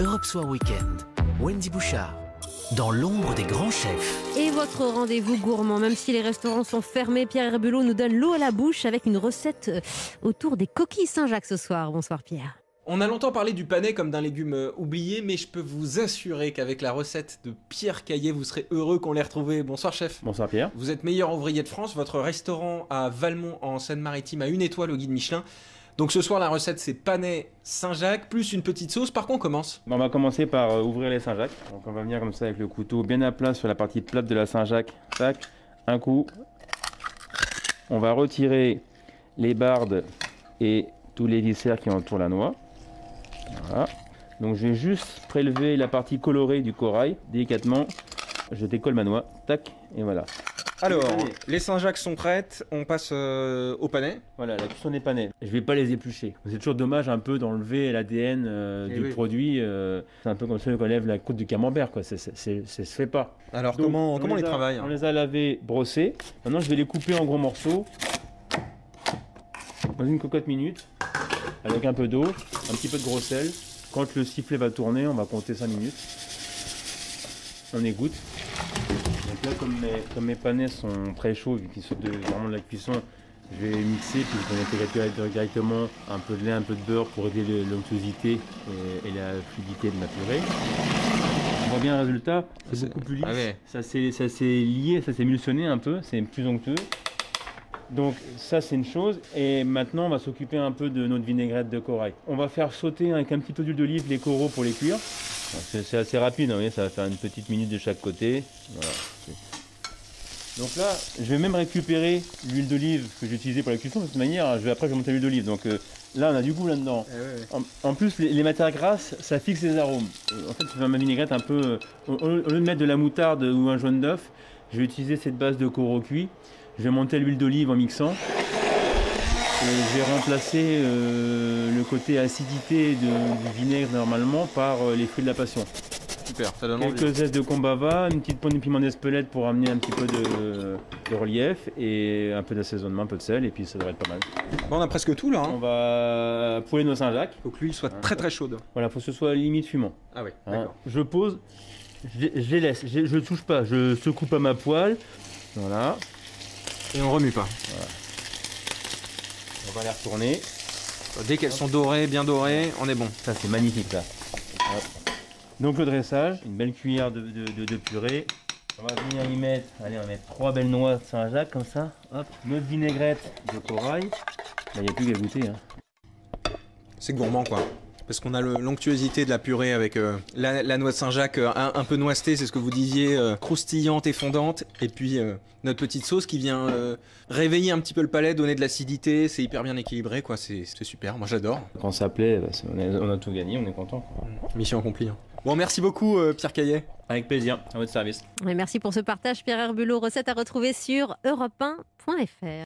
Europe Soir Weekend, Wendy Bouchard, dans l'ombre des grands chefs. Et votre rendez-vous gourmand, même si les restaurants sont fermés, Pierre Herbulot nous donne l'eau à la bouche avec une recette euh, autour des coquilles Saint-Jacques ce soir. Bonsoir Pierre. On a longtemps parlé du panais comme d'un légume euh, oublié, mais je peux vous assurer qu'avec la recette de Pierre Caillet, vous serez heureux qu'on l'ait retrouvé. Bonsoir chef. Bonsoir Pierre. Vous êtes meilleur ouvrier de France, votre restaurant à Valmont en Seine-Maritime a une étoile au guide Michelin. Donc ce soir la recette c'est panais Saint-Jacques plus une petite sauce. Par contre on commence on va commencer par euh, ouvrir les Saint-Jacques. Donc on va venir comme ça avec le couteau bien à plat sur la partie plate de la Saint-Jacques. Tac, un coup. On va retirer les bardes et tous les viscères qui entourent la noix. Voilà. Donc je vais juste prélever la partie colorée du corail délicatement. Je décolle ma noix. Tac, et voilà. Alors, Allez. les Saint-Jacques sont prêtes, on passe euh, au panais. Voilà, la cuisson des panais. Je vais pas les éplucher. C'est toujours dommage un peu d'enlever l'ADN euh, Eh du oui. produit. euh, c'est un peu comme ça qu'on lève la croûte du camembert, quoi. C'est, c'est, c'est- ça se fait pas. Alors Donc, comment, on comment on les a- travaille On les a lavés, brossés. Maintenant, je vais les couper en gros morceaux. Dans une cocotte minute. Avec un peu d'eau, un petit peu de gros sel. Quand le sifflet va tourner, on va compter 5 minutes. On égoutte. Donc là, comme mes, comme mes panais sont très chauds, vu qu'ils sortent de, vraiment de la cuisson, je vais mixer, puis je vais mettre directement un peu de lait, un peu de beurre pour aider l'onctuosité et, et la fluidité de ma purée. On voit bien le résultat, c'est beaucoup plus lisse. Ah ouais. Ça s'est ça s'est lié, ça s'est émulsionné un peu, c'est plus onctueux. Donc ça c'est une chose. Et maintenant on va s'occuper un peu de notre vinaigrette de corail. On va faire sauter avec un petit peu d'huile d'olive les coraux pour les cuire. C'est assez rapide, hein, vous voyez, ça va faire une petite minute de chaque côté. Voilà. Donc là, je vais même récupérer l'huile d'olive que j'ai utilisée pour la cuisson. De toute manière, je vais, après je vais monter l'huile d'olive. Donc euh, là on a du goût là-dedans. En, en plus, les, les matières grasses, ça fixe les arômes. Euh, En fait, je fais ma vinaigrette un peu. euh, Au, lieu de mettre de la moutarde ou un jaune d'œuf, je vais utiliser cette base de coraux cuit. Je vais monter l'huile d'olive en mixant. Vais remplacer euh, le côté acidité de- du vinaigre normalement par euh, les fruits de la passion. Super, ça donne envie. Quelques zestes de combava, une petite pointe de piment d'espelette pour amener un petit peu de, de relief et un peu d'assaisonnement, un peu de sel, et puis ça devrait être pas mal. Bon, on a presque tout là. On Hein. va pouler nos Saint-Jacques. Faut que l'huile soit très très chaude. Voilà, faut que ce soit limite fumant. Ah oui, Hein, d'accord. je pose, je, les- je les laisse, je, je touche pas, je secoue pas ma poêle. Voilà, Et on remue pas. On va les retourner. Dès qu'elles sont dorées, bien dorées, on est bon. Ça c'est magnifique là. Hop. Donc le dressage, une belle cuillère de, de- de- de purée. On va venir y mettre, allez on va mettre trois belles noix de Saint-Jacques comme ça. Hop, notre vinaigrette de corail. Il n'y a plus qu'à goûter. Hein. C'est gourmand quoi. Parce qu'on a l'onctuosité de la purée avec euh, la, la noix de Saint-Jacques euh, un, un peu noissetée, c'est ce que vous disiez, euh, croustillante et fondante. Et puis euh, notre petite sauce qui vient euh, réveiller un petit peu le palais, donner de l'acidité. C'est hyper bien équilibré quoi, c'est super. Moi j'adore. Quand ça plaît, bah, on, a, on a tout gagné, on est content. Mission accomplie. hein. Bon, merci beaucoup euh, Pierre Caillet. Avec plaisir, à votre service. Et merci pour ce partage Pierre Herbulot, recette à retrouver sur europe1.fr.